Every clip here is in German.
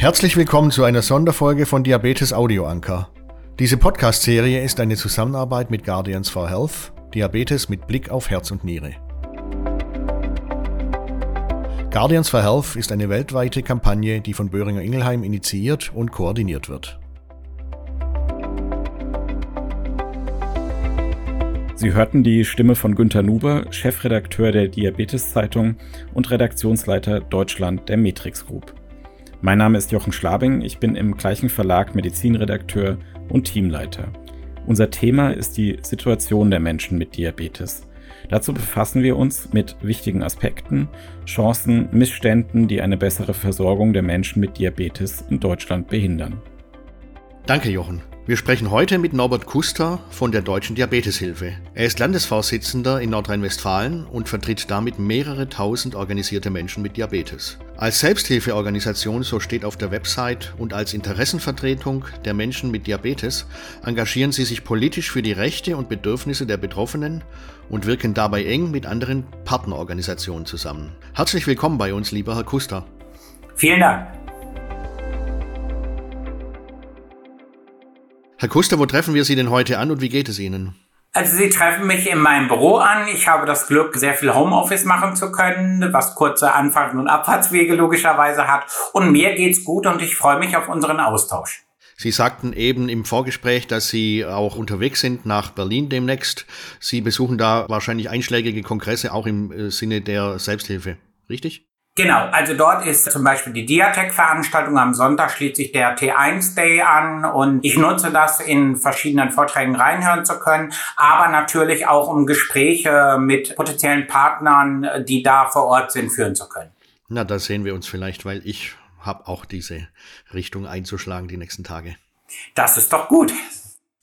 Herzlich willkommen zu einer Sonderfolge von Diabetes Audio Anker. Diese Podcast-Serie ist eine Zusammenarbeit mit Guardians for Health, Diabetes mit Blick auf Herz und Niere. Guardians for Health ist eine weltweite Kampagne, die von Böhringer Ingelheim initiiert und koordiniert wird. Sie hörten die Stimme von Günter Nuber, Chefredakteur der Diabetes-Zeitung und Redaktionsleiter Deutschland der Matrix Group. Mein Name ist Jochen Schlabing, ich bin im gleichen Verlag Medizinredakteur und Teamleiter. Unser Thema ist die Situation der Menschen mit Diabetes. Dazu befassen wir uns mit wichtigen Aspekten, Chancen, Missständen, die eine bessere Versorgung der Menschen mit Diabetes in Deutschland behindern. Danke, Jochen. Wir sprechen heute mit Norbert Kuster von der Deutschen Diabeteshilfe. Er ist Landesvorsitzender in Nordrhein-Westfalen und vertritt damit mehrere tausend organisierte Menschen mit Diabetes. Als Selbsthilfeorganisation, so steht auf der Website, und als Interessenvertretung der Menschen mit Diabetes engagieren sie sich politisch für die Rechte und Bedürfnisse der Betroffenen und wirken dabei eng mit anderen Partnerorganisationen zusammen. Herzlich willkommen bei uns, lieber Herr Kuster. Vielen Dank. Herr Kuster, wo treffen wir Sie denn heute an und wie geht es Ihnen? Also Sie treffen mich in meinem Büro an. Ich habe das Glück, sehr viel Homeoffice machen zu können, was kurze Anfangs- und Abfahrtswege logischerweise hat. Und mir geht's gut und ich freue mich auf unseren Austausch. Sie sagten eben im Vorgespräch, dass Sie auch unterwegs sind nach Berlin demnächst. Sie besuchen da wahrscheinlich einschlägige Kongresse auch im äh, Sinne der Selbsthilfe, richtig? Genau, also dort ist zum Beispiel die Diatec-Veranstaltung. Am Sonntag schließt sich der T1 Day an und ich nutze das in verschiedenen Vorträgen reinhören zu können, aber natürlich auch um Gespräche mit potenziellen Partnern, die da vor Ort sind, führen zu können. Na, da sehen wir uns vielleicht, weil ich habe auch diese Richtung einzuschlagen die nächsten Tage. Das ist doch gut.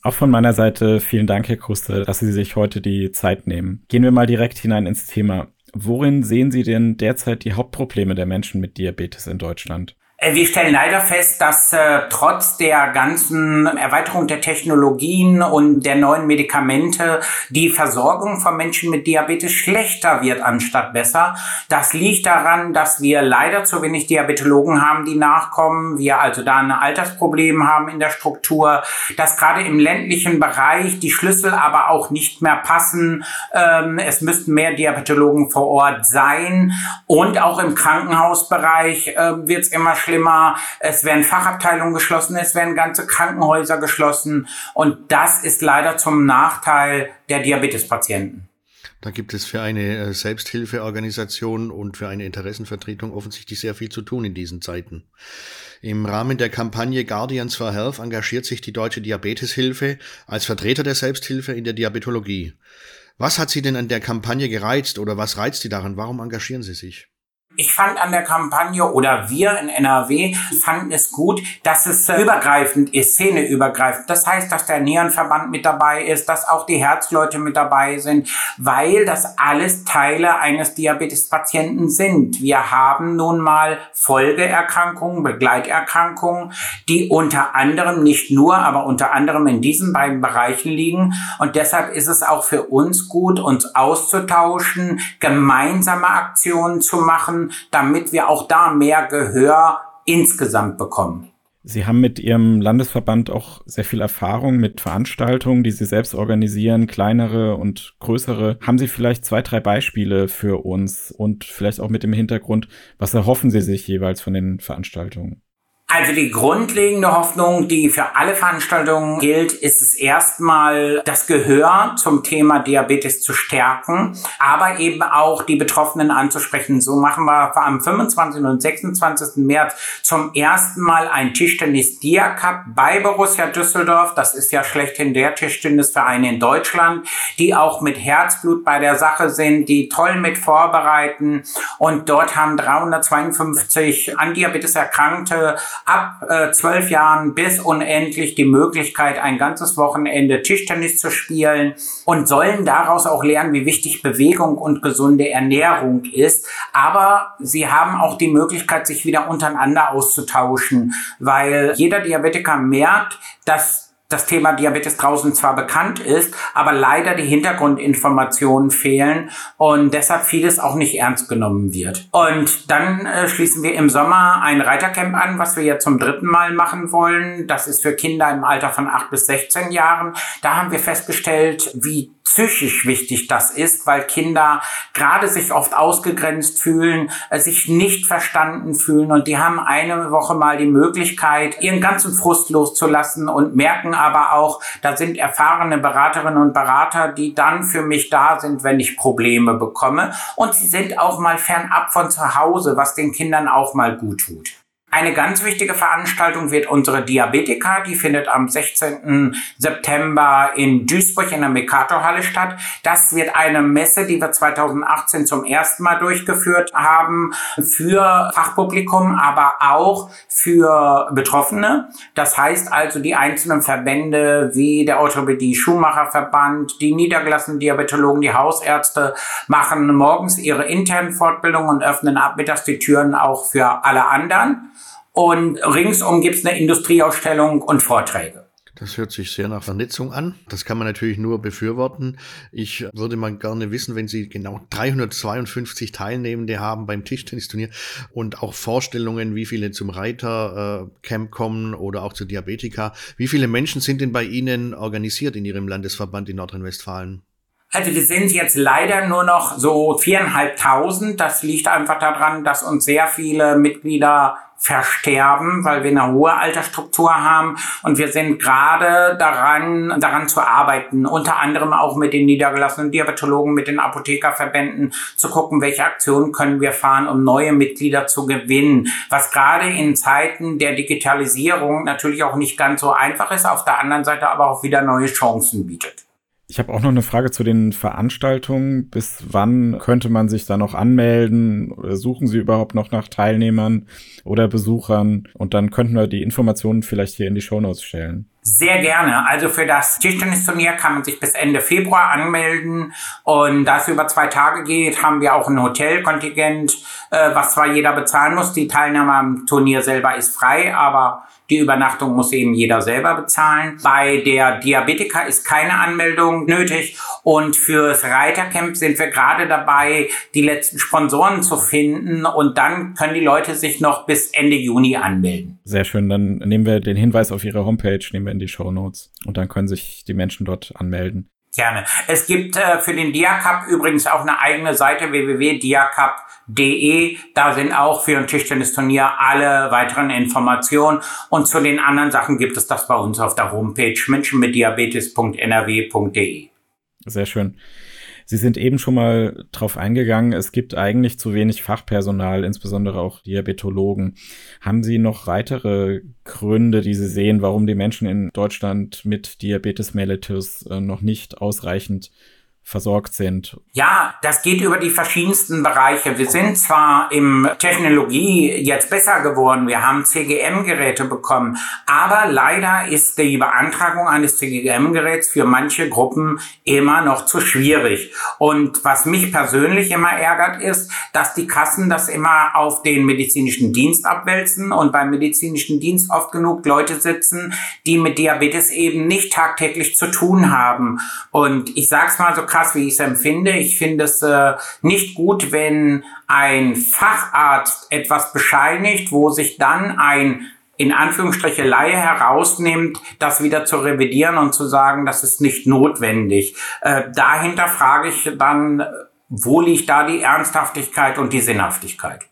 Auch von meiner Seite vielen Dank, Herr Kruste, dass Sie sich heute die Zeit nehmen. Gehen wir mal direkt hinein ins Thema. Worin sehen Sie denn derzeit die Hauptprobleme der Menschen mit Diabetes in Deutschland? Äh, wir stellen leider fest, dass äh, trotz der ganzen Erweiterung der Technologien und der neuen Medikamente die Versorgung von Menschen mit Diabetes schlechter wird anstatt besser. Das liegt daran, dass wir leider zu wenig Diabetologen haben, die nachkommen. Wir also da ein Altersproblem haben in der Struktur, dass gerade im ländlichen Bereich die Schlüssel aber auch nicht mehr passen. Ähm, es müssten mehr Diabetologen vor Ort sein und auch im Krankenhausbereich äh, wird es immer schlimmer. Es werden Fachabteilungen geschlossen, es werden ganze Krankenhäuser geschlossen. Und das ist leider zum Nachteil der Diabetespatienten. Da gibt es für eine äh, Selbsthilfeorganisation und für eine Interessenvertretung offensichtlich sehr viel zu tun in diesen Zeiten. Im Rahmen der Kampagne Guardians for Health engagiert sich die Deutsche Diabeteshilfe als Vertreter der Selbsthilfe in der Diabetologie. Was hat Sie denn an der Kampagne gereizt oder was reizt Sie daran? Warum engagieren Sie sich? Ich fand an der Kampagne oder wir in NRW fanden es gut, dass es übergreifend ist, szeneübergreifend. Das heißt, dass der Nierenverband mit dabei ist, dass auch die Herzleute mit dabei sind, weil das alles Teile eines Diabetespatienten sind. Wir haben nun mal Folgeerkrankungen, Begleiterkrankungen, die unter anderem nicht nur, aber unter anderem in diesen beiden Bereichen liegen. Und deshalb ist es auch für uns gut, uns auszutauschen, gemeinsame Aktionen zu machen, damit wir auch da mehr Gehör insgesamt bekommen. Sie haben mit Ihrem Landesverband auch sehr viel Erfahrung mit Veranstaltungen, die Sie selbst organisieren, kleinere und größere. Haben Sie vielleicht zwei, drei Beispiele für uns und vielleicht auch mit dem Hintergrund, was erhoffen Sie sich jeweils von den Veranstaltungen? Also die grundlegende Hoffnung, die für alle Veranstaltungen gilt, ist es erstmal das Gehör zum Thema Diabetes zu stärken, aber eben auch die Betroffenen anzusprechen. So machen wir am 25. und 26. März zum ersten Mal ein Tischtennis-Dia-Cup bei Borussia Düsseldorf. Das ist ja schlechthin der Tischtennisverein in Deutschland, die auch mit Herzblut bei der Sache sind, die toll mit vorbereiten. Und dort haben 352 an Diabetes Erkrankte ab äh, zwölf Jahren bis unendlich die Möglichkeit, ein ganzes Wochenende Tischtennis zu spielen und sollen daraus auch lernen, wie wichtig Bewegung und gesunde Ernährung ist. Aber sie haben auch die Möglichkeit, sich wieder untereinander auszutauschen, weil jeder Diabetiker merkt, dass das Thema Diabetes draußen zwar bekannt ist, aber leider die Hintergrundinformationen fehlen und deshalb vieles auch nicht ernst genommen wird. Und dann äh, schließen wir im Sommer ein Reitercamp an, was wir jetzt zum dritten Mal machen wollen. Das ist für Kinder im Alter von 8 bis 16 Jahren. Da haben wir festgestellt, wie psychisch wichtig das ist, weil Kinder gerade sich oft ausgegrenzt fühlen, äh, sich nicht verstanden fühlen und die haben eine Woche mal die Möglichkeit, ihren ganzen Frust loszulassen und merken aber auch, da sind erfahrene Beraterinnen und Berater, die dann für mich da sind, wenn ich Probleme bekomme und sie sind auch mal fernab von zu Hause, was den Kindern auch mal gut tut. Eine ganz wichtige Veranstaltung wird unsere Diabetika, die findet am 16. September in Duisburg in der Mercator-Halle statt. Das wird eine Messe, die wir 2018 zum ersten Mal durchgeführt haben, für Fachpublikum, aber auch für Betroffene. Das heißt also, die einzelnen Verbände wie der Orthopädie Schuhmacherverband, die niedergelassenen Diabetologen, die Hausärzte machen morgens ihre internen Fortbildungen und öffnen ab mittags die Türen auch für alle anderen. Und ringsum gibt es eine Industrieausstellung und Vorträge. Das hört sich sehr nach Vernetzung an. Das kann man natürlich nur befürworten. Ich würde mal gerne wissen, wenn Sie genau 352 Teilnehmende haben beim Tischtennisturnier und auch Vorstellungen, wie viele zum Reitercamp kommen oder auch zu Diabetika. Wie viele Menschen sind denn bei Ihnen organisiert in Ihrem Landesverband in Nordrhein-Westfalen? Also wir sind jetzt leider nur noch so viereinhalbtausend. Das liegt einfach daran, dass uns sehr viele Mitglieder versterben, weil wir eine hohe Altersstruktur haben und wir sind gerade daran, daran zu arbeiten, unter anderem auch mit den niedergelassenen Diabetologen, mit den Apothekerverbänden zu gucken, welche Aktionen können wir fahren, um neue Mitglieder zu gewinnen, was gerade in Zeiten der Digitalisierung natürlich auch nicht ganz so einfach ist, auf der anderen Seite aber auch wieder neue Chancen bietet. Ich habe auch noch eine Frage zu den Veranstaltungen. Bis wann könnte man sich da noch anmelden? Suchen Sie überhaupt noch nach Teilnehmern oder Besuchern? Und dann könnten wir die Informationen vielleicht hier in die Shownotes stellen. Sehr gerne. Also für das Tischtennisturnier kann man sich bis Ende Februar anmelden. Und da es über zwei Tage geht, haben wir auch ein Hotelkontingent, äh, was zwar jeder bezahlen muss. Die Teilnahme am Turnier selber ist frei, aber die Übernachtung muss eben jeder selber bezahlen. Bei der Diabetika ist keine Anmeldung nötig. Und fürs Reitercamp sind wir gerade dabei, die letzten Sponsoren zu finden. Und dann können die Leute sich noch bis Ende Juni anmelden. Sehr schön. Dann nehmen wir den Hinweis auf Ihre Homepage, nehmen wir in die Show Notes. Und dann können sich die Menschen dort anmelden. Gerne. Es gibt äh, für den Diacup übrigens auch eine eigene Seite www.diacup.de. Da sind auch für ein Tischtennisturnier alle weiteren Informationen. Und zu den anderen Sachen gibt es das bei uns auf der Homepage menschenmitdiabetes.nrw.de. Sehr schön. Sie sind eben schon mal drauf eingegangen, es gibt eigentlich zu wenig Fachpersonal, insbesondere auch Diabetologen. Haben Sie noch weitere Gründe, die Sie sehen, warum die Menschen in Deutschland mit Diabetes mellitus äh, noch nicht ausreichend versorgt sind? Ja, das geht über die verschiedensten Bereiche. Wir sind zwar im Technologie jetzt besser geworden, wir haben CGM-Geräte bekommen, aber leider ist die Beantragung eines CGM-Geräts für manche Gruppen immer noch zu schwierig. Und was mich persönlich immer ärgert, ist, dass die Kassen das immer auf den medizinischen Dienst abwälzen und beim medizinischen Dienst oft genug Leute sitzen, die mit Diabetes eben nicht tagtäglich zu tun haben. Und ich sag's mal so krass, wie ich es empfinde. Ich finde es äh, nicht gut, wenn ein Facharzt etwas bescheinigt, wo sich dann ein in Anführungsstriche Laie herausnimmt, das wieder zu revidieren und zu sagen, das ist nicht notwendig. Äh, dahinter frage ich dann, wo liegt da die Ernsthaftigkeit und die Sinnhaftigkeit?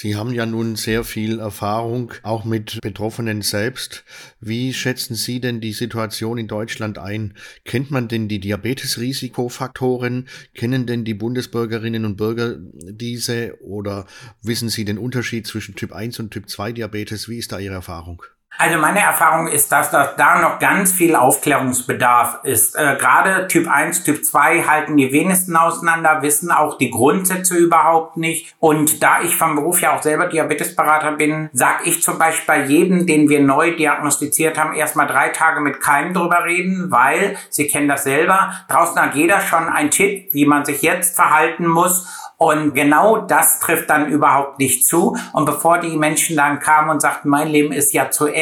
Sie haben ja nun sehr viel Erfahrung, auch mit Betroffenen selbst. Wie schätzen Sie denn die Situation in Deutschland ein? Kennt man denn die Diabetesrisikofaktoren? Kennen denn die Bundesbürgerinnen und Bürger diese? Oder wissen Sie den Unterschied zwischen Typ 1 und Typ 2 Diabetes? Wie ist da Ihre Erfahrung? Also meine Erfahrung ist, dass, dass da noch ganz viel Aufklärungsbedarf ist. Äh, Gerade Typ 1, Typ 2 halten die wenigsten auseinander, wissen auch die Grundsätze überhaupt nicht. Und da ich vom Beruf ja auch selber Diabetesberater bin, sage ich zum Beispiel bei jedem, den wir neu diagnostiziert haben, erstmal drei Tage mit keinem drüber reden, weil, Sie kennen das selber, draußen hat jeder schon einen Tipp, wie man sich jetzt verhalten muss. Und genau das trifft dann überhaupt nicht zu. Und bevor die Menschen dann kamen und sagten, mein Leben ist ja zu Ende,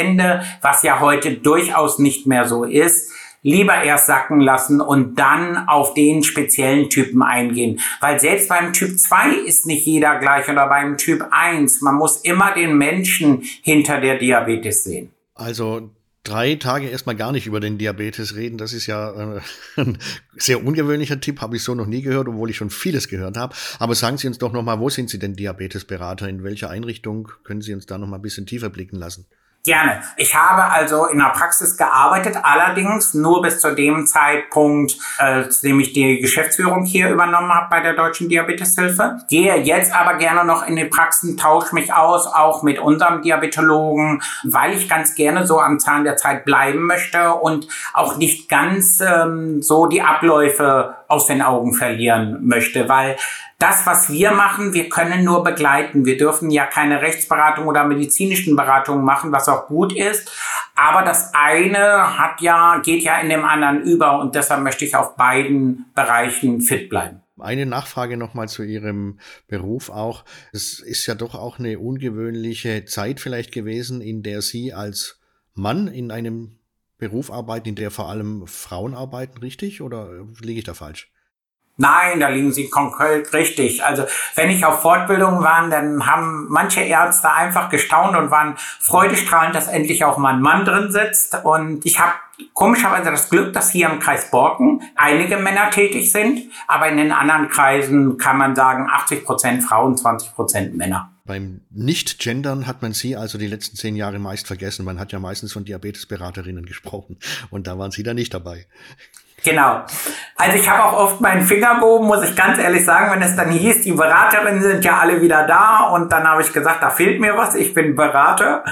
was ja heute durchaus nicht mehr so ist, lieber erst sacken lassen und dann auf den speziellen Typen eingehen. Weil selbst beim Typ 2 ist nicht jeder gleich oder beim Typ 1. Man muss immer den Menschen hinter der Diabetes sehen. Also drei Tage erstmal gar nicht über den Diabetes reden, das ist ja äh, ein sehr ungewöhnlicher Tipp, habe ich so noch nie gehört, obwohl ich schon vieles gehört habe. Aber sagen Sie uns doch nochmal, wo sind Sie denn Diabetesberater? In welcher Einrichtung können Sie uns da nochmal ein bisschen tiefer blicken lassen? Gerne. Ich habe also in der Praxis gearbeitet, allerdings nur bis zu dem Zeitpunkt, äh, zu dem ich die Geschäftsführung hier übernommen habe bei der Deutschen Diabeteshilfe. Gehe jetzt aber gerne noch in die Praxen, tausche mich aus, auch mit unserem Diabetologen, weil ich ganz gerne so am Zahn der Zeit bleiben möchte und auch nicht ganz ähm, so die Abläufe aus den Augen verlieren möchte, weil das, was wir machen, wir können nur begleiten. Wir dürfen ja keine Rechtsberatung oder medizinischen Beratungen machen, was auch gut ist. Aber das eine hat ja, geht ja in dem anderen über und deshalb möchte ich auf beiden Bereichen fit bleiben. Eine Nachfrage nochmal zu Ihrem Beruf auch. Es ist ja doch auch eine ungewöhnliche Zeit vielleicht gewesen, in der Sie als Mann in einem Beruf arbeiten, in der vor allem Frauen arbeiten, richtig? Oder liege ich da falsch? Nein, da liegen Sie konkret richtig. Also wenn ich auf Fortbildungen war, dann haben manche Ärzte einfach gestaunt und waren freudestrahlend, dass endlich auch mal ein Mann drin sitzt. Und ich habe komischerweise das Glück, dass hier im Kreis Borken einige Männer tätig sind, aber in den anderen Kreisen kann man sagen 80 Prozent Frauen, 20 Prozent Männer. Beim Nicht-Gendern hat man Sie also die letzten zehn Jahre meist vergessen. Man hat ja meistens von Diabetesberaterinnen gesprochen und da waren Sie da nicht dabei. Genau. Also ich habe auch oft meinen Finger gehoben, muss ich ganz ehrlich sagen, wenn es dann hieß, die Beraterinnen sind ja alle wieder da und dann habe ich gesagt, da fehlt mir was, ich bin Berater.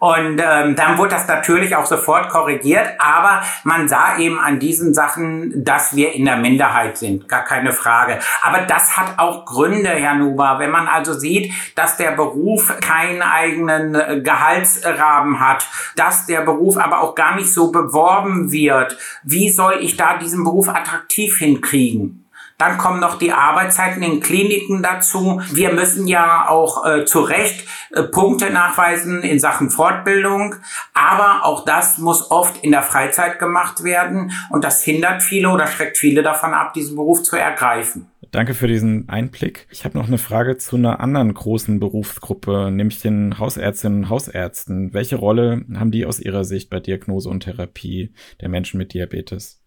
Und ähm, dann wurde das natürlich auch sofort korrigiert, aber man sah eben an diesen Sachen, dass wir in der Minderheit sind, gar keine Frage. Aber das hat auch Gründe, Herr Nuber. Wenn man also sieht, dass der Beruf keinen eigenen äh, Gehaltsrahmen hat, dass der Beruf aber auch gar nicht so beworben wird, wie soll ich da diesen Beruf attraktiv hinkriegen. Dann kommen noch die Arbeitszeiten in Kliniken dazu. Wir müssen ja auch äh, zu Recht äh, Punkte nachweisen in Sachen Fortbildung. Aber auch das muss oft in der Freizeit gemacht werden. Und das hindert viele oder schreckt viele davon ab, diesen Beruf zu ergreifen. Danke für diesen Einblick. Ich habe noch eine Frage zu einer anderen großen Berufsgruppe, nämlich den Hausärztinnen und Hausärzten. Welche Rolle haben die aus Ihrer Sicht bei Diagnose und Therapie der Menschen mit Diabetes?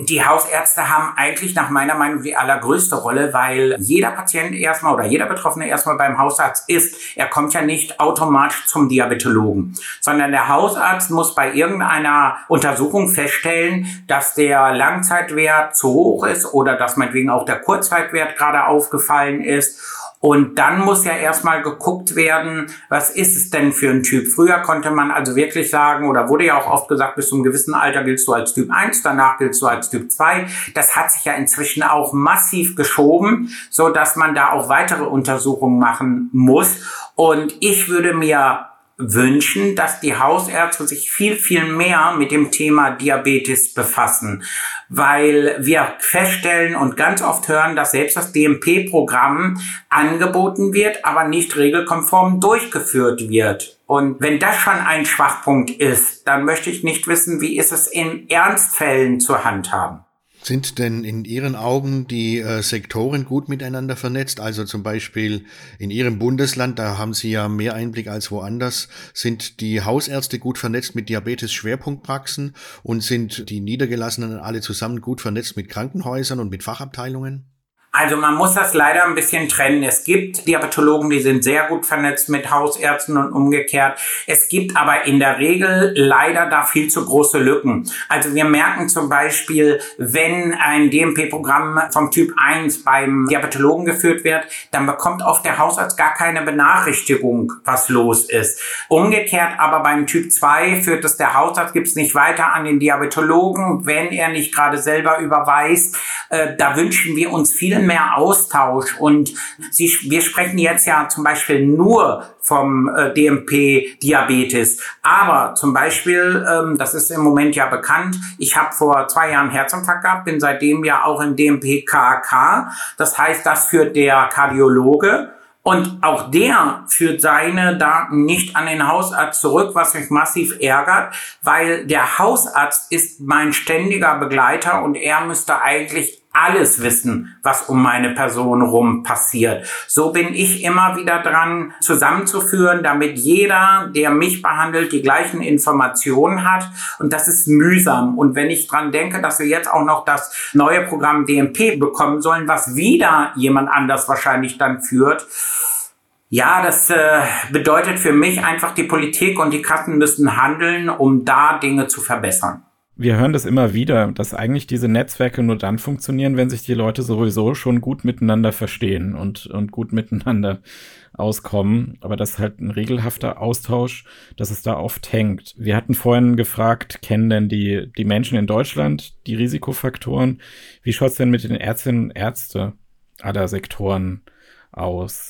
Die Hausärzte haben eigentlich nach meiner Meinung die allergrößte Rolle, weil jeder Patient erstmal oder jeder Betroffene erstmal beim Hausarzt ist. Er kommt ja nicht automatisch zum Diabetologen, sondern der Hausarzt muss bei irgendeiner Untersuchung feststellen, dass der Langzeitwert zu hoch ist oder dass meinetwegen auch der Kurzzeitwert gerade aufgefallen ist und dann muss ja erstmal geguckt werden, was ist es denn für ein Typ? Früher konnte man also wirklich sagen, oder wurde ja auch oft gesagt, bis zu einem gewissen Alter giltst du als Typ 1, danach giltst du als Typ 2. Das hat sich ja inzwischen auch massiv geschoben, so dass man da auch weitere Untersuchungen machen muss. Und ich würde mir wünschen, dass die Hausärzte sich viel, viel mehr mit dem Thema Diabetes befassen, weil wir feststellen und ganz oft hören, dass selbst das DMP-Programm angeboten wird, aber nicht regelkonform durchgeführt wird. Und wenn das schon ein Schwachpunkt ist, dann möchte ich nicht wissen, wie ist es in Ernstfällen zu handhaben. Sind denn in Ihren Augen die äh, Sektoren gut miteinander vernetzt? Also zum Beispiel in Ihrem Bundesland, da haben Sie ja mehr Einblick als woanders, sind die Hausärzte gut vernetzt mit Diabetes-Schwerpunktpraxen und sind die Niedergelassenen alle zusammen gut vernetzt mit Krankenhäusern und mit Fachabteilungen? Also man muss das leider ein bisschen trennen. Es gibt Diabetologen, die sind sehr gut vernetzt mit Hausärzten und umgekehrt. Es gibt aber in der Regel leider da viel zu große Lücken. Also wir merken zum Beispiel, wenn ein DMP-Programm vom Typ 1 beim Diabetologen geführt wird, dann bekommt oft der Hausarzt gar keine Benachrichtigung, was los ist. Umgekehrt aber beim Typ 2 führt es der Hausarzt, gibt es nicht weiter an den Diabetologen, wenn er nicht gerade selber überweist. Äh, da wünschen wir uns viele viel mehr Austausch und Sie, wir sprechen jetzt ja zum Beispiel nur vom äh, DMP-Diabetes. Aber zum Beispiel, ähm, das ist im Moment ja bekannt, ich habe vor zwei Jahren Herzinfarkt gehabt, bin seitdem ja auch im DMP-KK. Das heißt, das führt der Kardiologe. Und auch der führt seine Daten nicht an den Hausarzt zurück, was mich massiv ärgert, weil der Hausarzt ist mein ständiger Begleiter und er müsste eigentlich alles wissen, was um meine Person rum passiert. So bin ich immer wieder dran zusammenzuführen, damit jeder, der mich behandelt, die gleichen Informationen hat. Und das ist mühsam. Und wenn ich dran denke, dass wir jetzt auch noch das neue Programm DMP bekommen sollen, was wieder jemand anders wahrscheinlich dann führt, ja, das äh, bedeutet für mich einfach, die Politik und die Kassen müssen handeln, um da Dinge zu verbessern wir hören das immer wieder, dass eigentlich diese Netzwerke nur dann funktionieren, wenn sich die Leute sowieso schon gut miteinander verstehen und, und gut miteinander auskommen. Aber das ist halt ein regelhafter Austausch, dass es da oft hängt. Wir hatten vorhin gefragt, kennen denn die, die Menschen in Deutschland die Risikofaktoren? Wie schaut's denn mit den Ärztinnen und Ärzten aller Sektoren aus?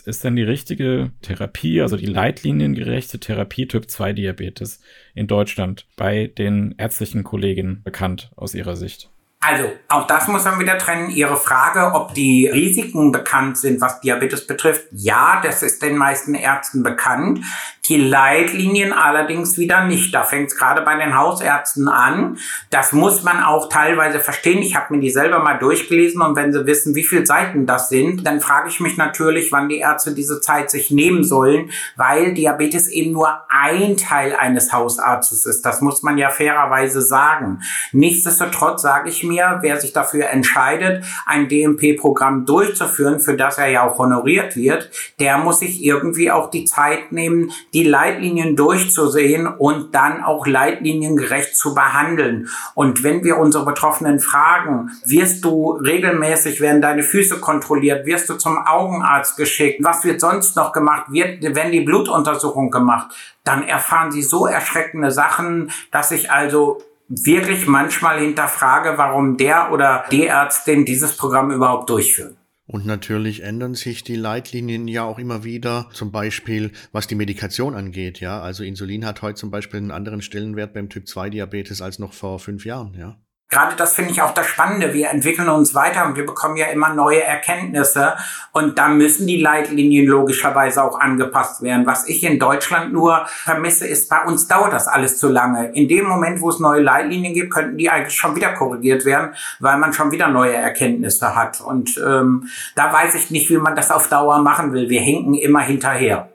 Ist denn die richtige Therapie, also die leitliniengerechte Therapie Typ 2 Diabetes in Deutschland bei den ärztlichen Kolleginnen bekannt aus Ihrer Sicht? Also, auch das muss man wieder trennen. Ihre Frage, ob die Risiken bekannt sind, was Diabetes betrifft. Ja, das ist den meisten Ärzten bekannt. Die Leitlinien allerdings wieder nicht. Da fängt es gerade bei den Hausärzten an. Das muss man auch teilweise verstehen. Ich habe mir die selber mal durchgelesen und wenn sie wissen, wie viele Seiten das sind, dann frage ich mich natürlich, wann die Ärzte diese Zeit sich nehmen sollen, weil Diabetes eben nur ein Teil eines Hausarztes ist. Das muss man ja fairerweise sagen. Nichtsdestotrotz sage ich mir, wer sich dafür entscheidet, ein DMP-Programm durchzuführen, für das er ja auch honoriert wird, der muss sich irgendwie auch die Zeit nehmen, die Leitlinien durchzusehen und dann auch leitliniengerecht zu behandeln. Und wenn wir unsere Betroffenen fragen, wirst du regelmäßig, werden deine Füße kontrolliert, wirst du zum Augenarzt geschickt, was wird sonst noch gemacht, wird, wenn die Blutuntersuchung gemacht, dann erfahren sie so erschreckende Sachen, dass ich also wirklich manchmal hinterfrage, warum der oder die Ärztin dieses Programm überhaupt durchführen. Und natürlich ändern sich die Leitlinien ja auch immer wieder, zum Beispiel was die Medikation angeht. Ja, also Insulin hat heute zum Beispiel einen anderen Stellenwert beim Typ 2 Diabetes als noch vor fünf Jahren. Ja. Gerade das finde ich auch das Spannende. Wir entwickeln uns weiter und wir bekommen ja immer neue Erkenntnisse. Und da müssen die Leitlinien logischerweise auch angepasst werden. Was ich in Deutschland nur vermisse, ist, bei uns dauert das alles zu lange. In dem Moment, wo es neue Leitlinien gibt, könnten die eigentlich schon wieder korrigiert werden, weil man schon wieder neue Erkenntnisse hat. Und ähm, da weiß ich nicht, wie man das auf Dauer machen will. Wir hinken immer hinterher.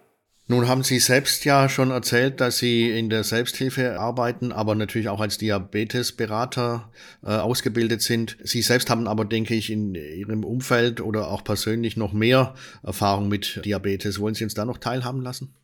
Nun haben Sie selbst ja schon erzählt, dass Sie in der Selbsthilfe arbeiten, aber natürlich auch als Diabetesberater äh, ausgebildet sind. Sie selbst haben aber, denke ich, in Ihrem Umfeld oder auch persönlich noch mehr Erfahrung mit Diabetes. Wollen Sie uns da noch teilhaben lassen?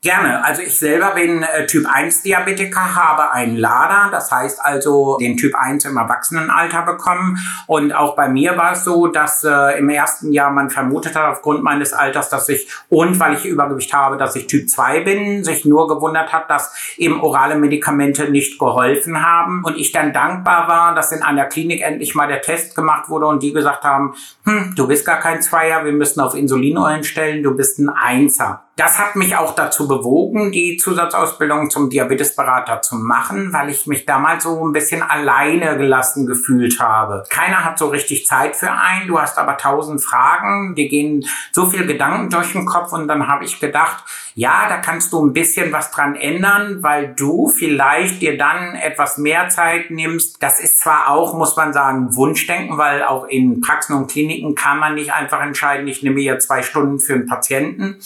Gerne. Also ich selber bin äh, Typ 1 Diabetiker, habe einen LADA, das heißt also den Typ 1 im Erwachsenenalter bekommen. Und auch bei mir war es so, dass äh, im ersten Jahr man vermutet hat aufgrund meines Alters, dass ich und weil ich Übergewicht habe, dass ich Typ 2 bin, sich nur gewundert hat, dass eben orale Medikamente nicht geholfen haben. Und ich dann dankbar war, dass in einer Klinik endlich mal der Test gemacht wurde und die gesagt haben, hm, du bist gar kein Zweier, wir müssen auf Insulin stellen, du bist ein Einser. Das hat mich auch dazu bewogen, die Zusatzausbildung zum Diabetesberater zu machen, weil ich mich damals so ein bisschen alleine gelassen gefühlt habe. Keiner hat so richtig Zeit für einen, du hast aber tausend Fragen, dir gehen so viel Gedanken durch den Kopf und dann habe ich gedacht, ja, da kannst du ein bisschen was dran ändern, weil du vielleicht dir dann etwas mehr Zeit nimmst. Das ist zwar auch, muss man sagen, Wunschdenken, weil auch in Praxen und Kliniken kann man nicht einfach entscheiden, ich nehme hier zwei Stunden für einen Patienten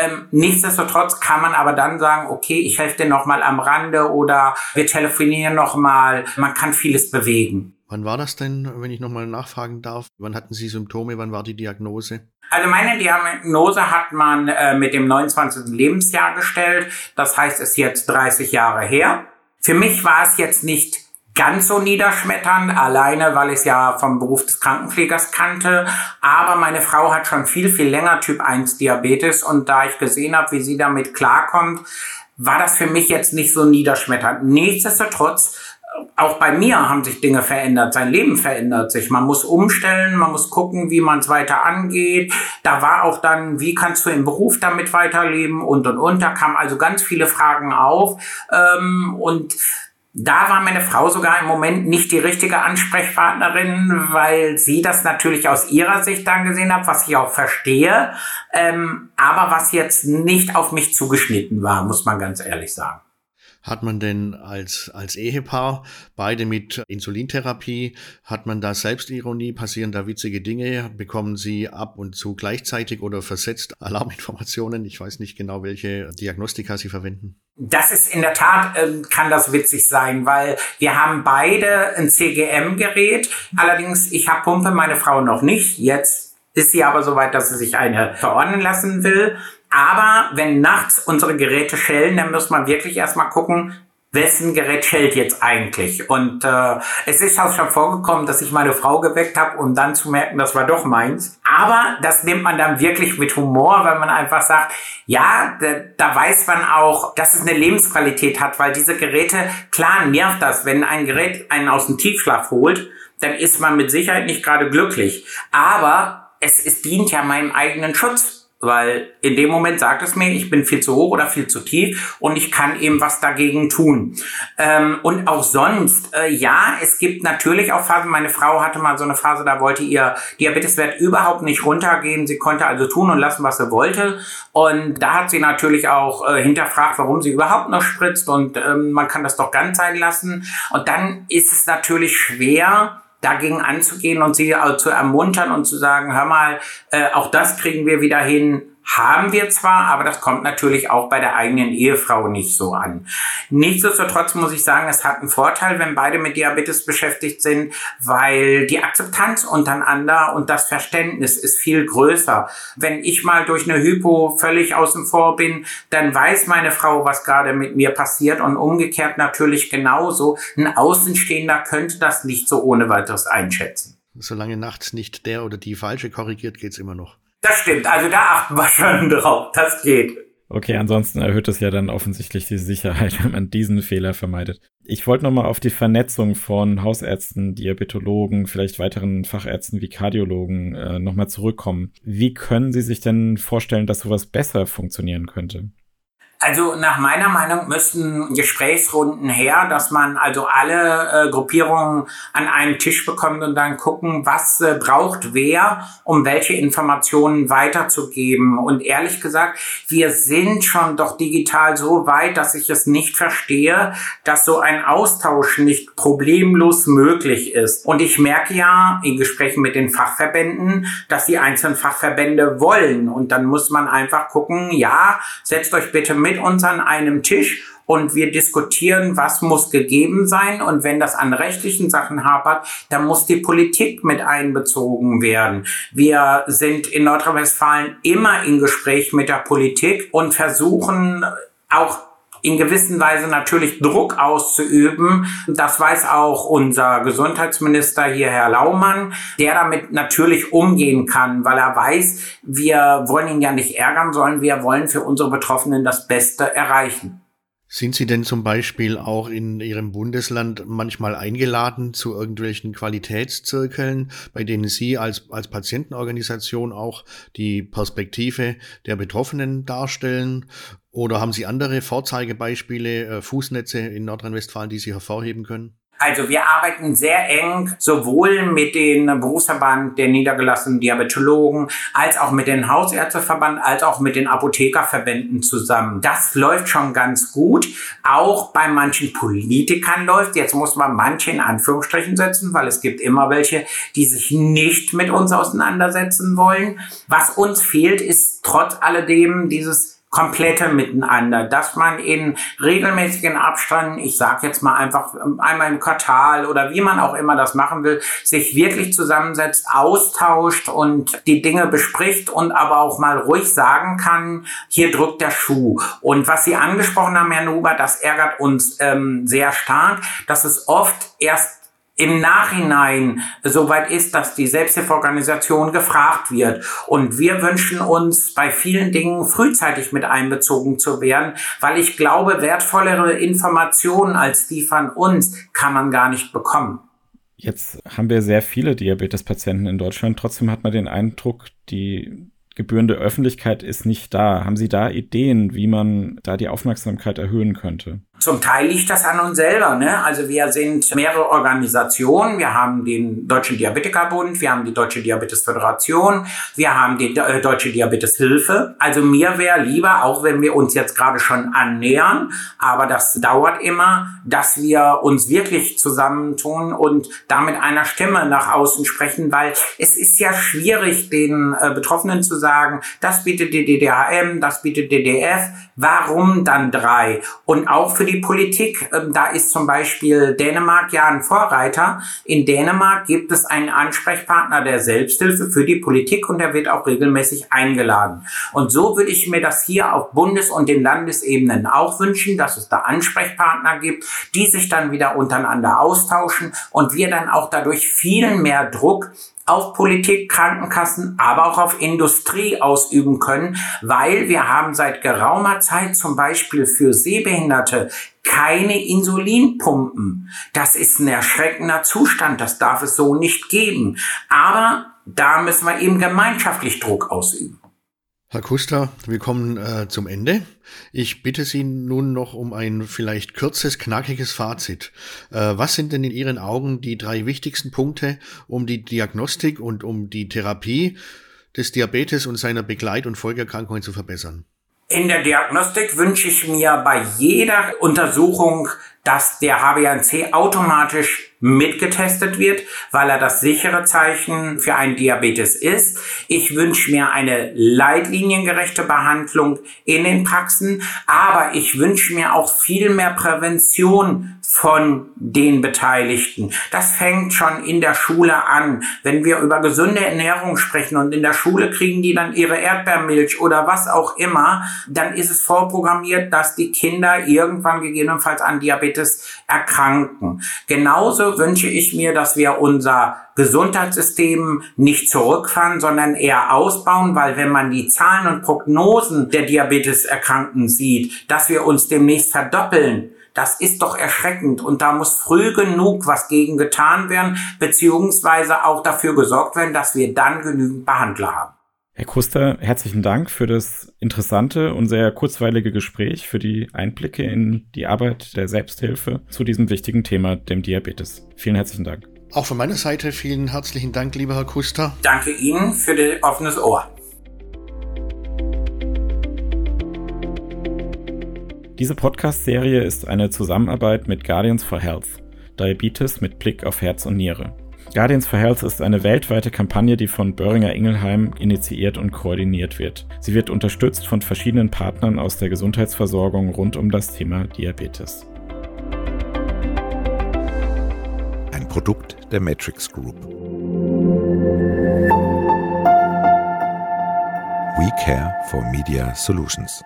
ähm, nichtsdestotrotz kann man aber dann sagen, okay, ich helfe dir nochmal am Rande oder wir telefonieren nochmal. Man kann vieles bewegen. Wann war das denn, wenn ich nochmal nachfragen darf? Wann hatten Sie Symptome? Wann war die Diagnose? Also meine Diagnose hat man äh, mit dem 29. Lebensjahr gestellt. Das heißt, es ist jetzt 30 Jahre her. Für mich war es jetzt nicht ganz so niederschmetternd, alleine weil ich es ja vom Beruf des Krankenpflegers kannte. Aber meine Frau hat schon viel, viel länger Typ 1 Diabetes und da ich gesehen habe, wie sie damit klarkommt, war das für mich jetzt nicht so niederschmetternd. Nichtsdestotrotz, auch bei mir haben sich Dinge verändert, sein Leben verändert sich. Man muss umstellen, man muss gucken, wie man es weiter angeht. Da war auch dann, wie kannst du im Beruf damit weiterleben und und und. Da kamen also ganz viele Fragen auf. Ähm, und Da war meine Frau sogar im Moment nicht die richtige Ansprechpartnerin, weil sie das natürlich aus ihrer Sicht dann gesehen hat, was ich auch verstehe, ähm, aber was jetzt nicht auf mich zugeschnitten war, muss man ganz ehrlich sagen. Hat man denn als, als Ehepaar, beide mit Insulintherapie, hat man da Selbstironie? Passieren da witzige Dinge? Bekommen Sie ab und zu gleichzeitig oder versetzt Alarminformationen? Ich weiß nicht genau, welche Diagnostika Sie verwenden. Das ist in der Tat, äh, kann das witzig sein, weil wir haben beide ein CGM-Gerät. Allerdings, ich habe Pumpe, meine Frau noch nicht. Jetzt ist sie aber so weit, dass sie sich eine verordnen lassen will. Aber wenn nachts unsere Geräte schellen, dann muss man wirklich erstmal gucken, wessen Gerät schellt jetzt eigentlich. Und äh, es ist auch schon vorgekommen, dass ich meine Frau geweckt habe, um dann zu merken, das war doch meins. Aber das nimmt man dann wirklich mit Humor, weil man einfach sagt, ja, da, da weiß man auch, dass es eine Lebensqualität hat, weil diese Geräte, klar nervt das, wenn ein Gerät einen aus dem Tiefschlaf holt, dann ist man mit Sicherheit nicht gerade glücklich. Aber es, es dient ja meinem eigenen Schutz weil in dem Moment sagt es mir, ich bin viel zu hoch oder viel zu tief und ich kann eben was dagegen tun. Ähm, und auch sonst, äh, ja, es gibt natürlich auch Phasen, meine Frau hatte mal so eine Phase, da wollte ihr Diabeteswert überhaupt nicht runtergehen. Sie konnte also tun und lassen, was sie wollte. Und da hat sie natürlich auch äh, hinterfragt, warum sie überhaupt noch spritzt und ähm, man kann das doch ganz sein lassen. Und dann ist es natürlich schwer, dagegen anzugehen und sie zu ermuntern und zu sagen, hör mal, äh, auch das kriegen wir wieder hin, haben wir zwar, aber das kommt natürlich auch bei der eigenen Ehefrau nicht so an. Nichtsdestotrotz muss ich sagen, es hat einen Vorteil, wenn beide mit Diabetes beschäftigt sind, weil die Akzeptanz untereinander und das Verständnis ist viel größer. Wenn ich mal durch eine Hypo völlig außen vor bin, dann weiß meine Frau, was gerade mit mir passiert und umgekehrt natürlich genauso. Ein Außenstehender könnte das nicht so ohne weiteres einschätzen. Solange nachts nicht der oder die falsche korrigiert, geht's immer noch. Das stimmt, also da achten wir schon drauf. Das geht. Okay, ansonsten erhöht es ja dann offensichtlich die Sicherheit, wenn man diesen Fehler vermeidet. Ich wollte nochmal auf die Vernetzung von Hausärzten, Diabetologen, vielleicht weiteren Fachärzten wie Kardiologen äh, nochmal zurückkommen. Wie können Sie sich denn vorstellen, dass sowas besser funktionieren könnte? Also nach meiner Meinung müssten Gesprächsrunden her, dass man also alle äh, Gruppierungen an einen Tisch bekommt und dann gucken, was äh, braucht wer, um welche Informationen weiterzugeben. Und ehrlich gesagt, wir sind schon doch digital so weit, dass ich es nicht verstehe, dass so ein Austausch nicht problemlos möglich ist. Und ich merke ja in Gesprächen mit den Fachverbänden, dass die einzelnen Fachverbände wollen. Und dann muss man einfach gucken, ja, setzt euch bitte mit mit uns an einem Tisch und wir diskutieren, was muss gegeben sein. Und wenn das an rechtlichen Sachen hapert, dann muss die Politik mit einbezogen werden. Wir sind in Nordrhein-Westfalen immer in Gespräch mit der Politik und versuchen auch in gewissen Weise natürlich Druck auszuüben. Das weiß auch unser Gesundheitsminister hier, Herr Laumann, der damit natürlich umgehen kann, weil er weiß, wir wollen ihn ja nicht ärgern, sondern wir wollen für unsere Betroffenen das Beste erreichen. Sind Sie denn zum Beispiel auch in Ihrem Bundesland manchmal eingeladen zu irgendwelchen Qualitätszirkeln, bei denen Sie als, als Patientenorganisation auch die Perspektive der Betroffenen darstellen? Oder haben Sie andere Vorzeigebeispiele, äh, Fußnetze in Nordrhein-Westfalen, die Sie hervorheben können? Also wir arbeiten sehr eng sowohl mit dem Berufsverband der niedergelassenen Diabetologen als auch mit dem Hausärzteverband als auch mit den Apothekerverbänden zusammen. Das läuft schon ganz gut. Auch bei manchen Politikern läuft. Jetzt muss man manche in Anführungsstrichen setzen, weil es gibt immer welche, die sich nicht mit uns auseinandersetzen wollen. Was uns fehlt, ist trotz alledem dieses komplette Miteinander, dass man in regelmäßigen Abständen, ich sage jetzt mal einfach einmal im Quartal oder wie man auch immer das machen will, sich wirklich zusammensetzt, austauscht und die Dinge bespricht und aber auch mal ruhig sagen kann, hier drückt der Schuh. Und was Sie angesprochen haben, Herr Nuber, das ärgert uns ähm, sehr stark, dass es oft erst im Nachhinein soweit ist, dass die Selbsthilfeorganisation gefragt wird. Und wir wünschen uns bei vielen Dingen frühzeitig mit einbezogen zu werden, weil ich glaube, wertvollere Informationen als die von uns kann man gar nicht bekommen. Jetzt haben wir sehr viele Diabetespatienten in Deutschland. Trotzdem hat man den Eindruck, die gebührende Öffentlichkeit ist nicht da. Haben Sie da Ideen, wie man da die Aufmerksamkeit erhöhen könnte? Zum Teil liegt das an uns selber. Ne? Also wir sind mehrere Organisationen. Wir haben den Deutschen Diabetikerbund, wir haben die Deutsche Diabetesföderation, wir haben die äh, Deutsche Diabeteshilfe. Also mir wäre lieber, auch wenn wir uns jetzt gerade schon annähern, aber das dauert immer, dass wir uns wirklich zusammentun und da mit einer Stimme nach außen sprechen, weil es ist ja schwierig, den äh, Betroffenen zu sagen, das bietet die DDHM, das bietet DDF, warum dann drei? Und auch für die Politik. Ähm, da ist zum Beispiel Dänemark ja ein Vorreiter. In Dänemark gibt es einen Ansprechpartner der Selbsthilfe für die Politik und der wird auch regelmäßig eingeladen. Und so würde ich mir das hier auf Bundes- und den Landesebenen auch wünschen, dass es da Ansprechpartner gibt, die sich dann wieder untereinander austauschen und wir dann auch dadurch viel mehr Druck auf Politik, Krankenkassen, aber auch auf Industrie ausüben können, weil wir haben seit geraumer Zeit zum Beispiel für Sehbehinderte keine Insulinpumpen. Das ist ein erschreckender Zustand, das darf es so nicht geben. Aber da müssen wir eben gemeinschaftlich Druck ausüben. Herr Kuster, wir kommen äh, zum Ende. Ich bitte Sie nun noch um ein vielleicht kurzes, knackiges Fazit. Äh, was sind denn in Ihren Augen die drei wichtigsten Punkte, um die Diagnostik und um die Therapie des Diabetes und seiner Begleit- und Folgeerkrankungen zu verbessern? In der Diagnostik wünsche ich mir bei jeder Untersuchung, dass der HbA1c automatisch mitgetestet wird, weil er das sichere Zeichen für einen Diabetes ist. Ich wünsche mir eine leitliniengerechte Behandlung in den Praxen, aber ich wünsche mir auch viel mehr Prävention von den Beteiligten. Das fängt schon in der Schule an. Wenn wir über gesunde Ernährung sprechen und in der Schule kriegen die dann ihre Erdbeermilch oder was auch immer, dann ist es vorprogrammiert, dass die Kinder irgendwann gegebenenfalls an Diabetes erkranken. Genauso wünsche ich mir, dass wir unser Gesundheitssystem nicht zurückfahren, sondern eher ausbauen, weil wenn man die Zahlen und Prognosen der Diabeteserkrankten sieht, dass wir uns demnächst verdoppeln, das ist doch erschreckend und da muss früh genug was gegen getan werden, beziehungsweise auch dafür gesorgt werden, dass wir dann genügend Behandler haben. Herr Kuster, herzlichen Dank für das interessante und sehr kurzweilige Gespräch, für die Einblicke in die Arbeit der Selbsthilfe zu diesem wichtigen Thema, dem Diabetes. Vielen herzlichen Dank. Auch von meiner Seite vielen herzlichen Dank, lieber Herr Kuster. Danke Ihnen für das offenes Ohr. Diese Podcast-Serie ist eine Zusammenarbeit mit Guardians for Health, Diabetes mit Blick auf Herz und Niere. Guardians for Health ist eine weltweite Kampagne, die von Böhringer Ingelheim initiiert und koordiniert wird. Sie wird unterstützt von verschiedenen Partnern aus der Gesundheitsversorgung rund um das Thema Diabetes. Ein Produkt der Matrix Group. We Care for Media Solutions.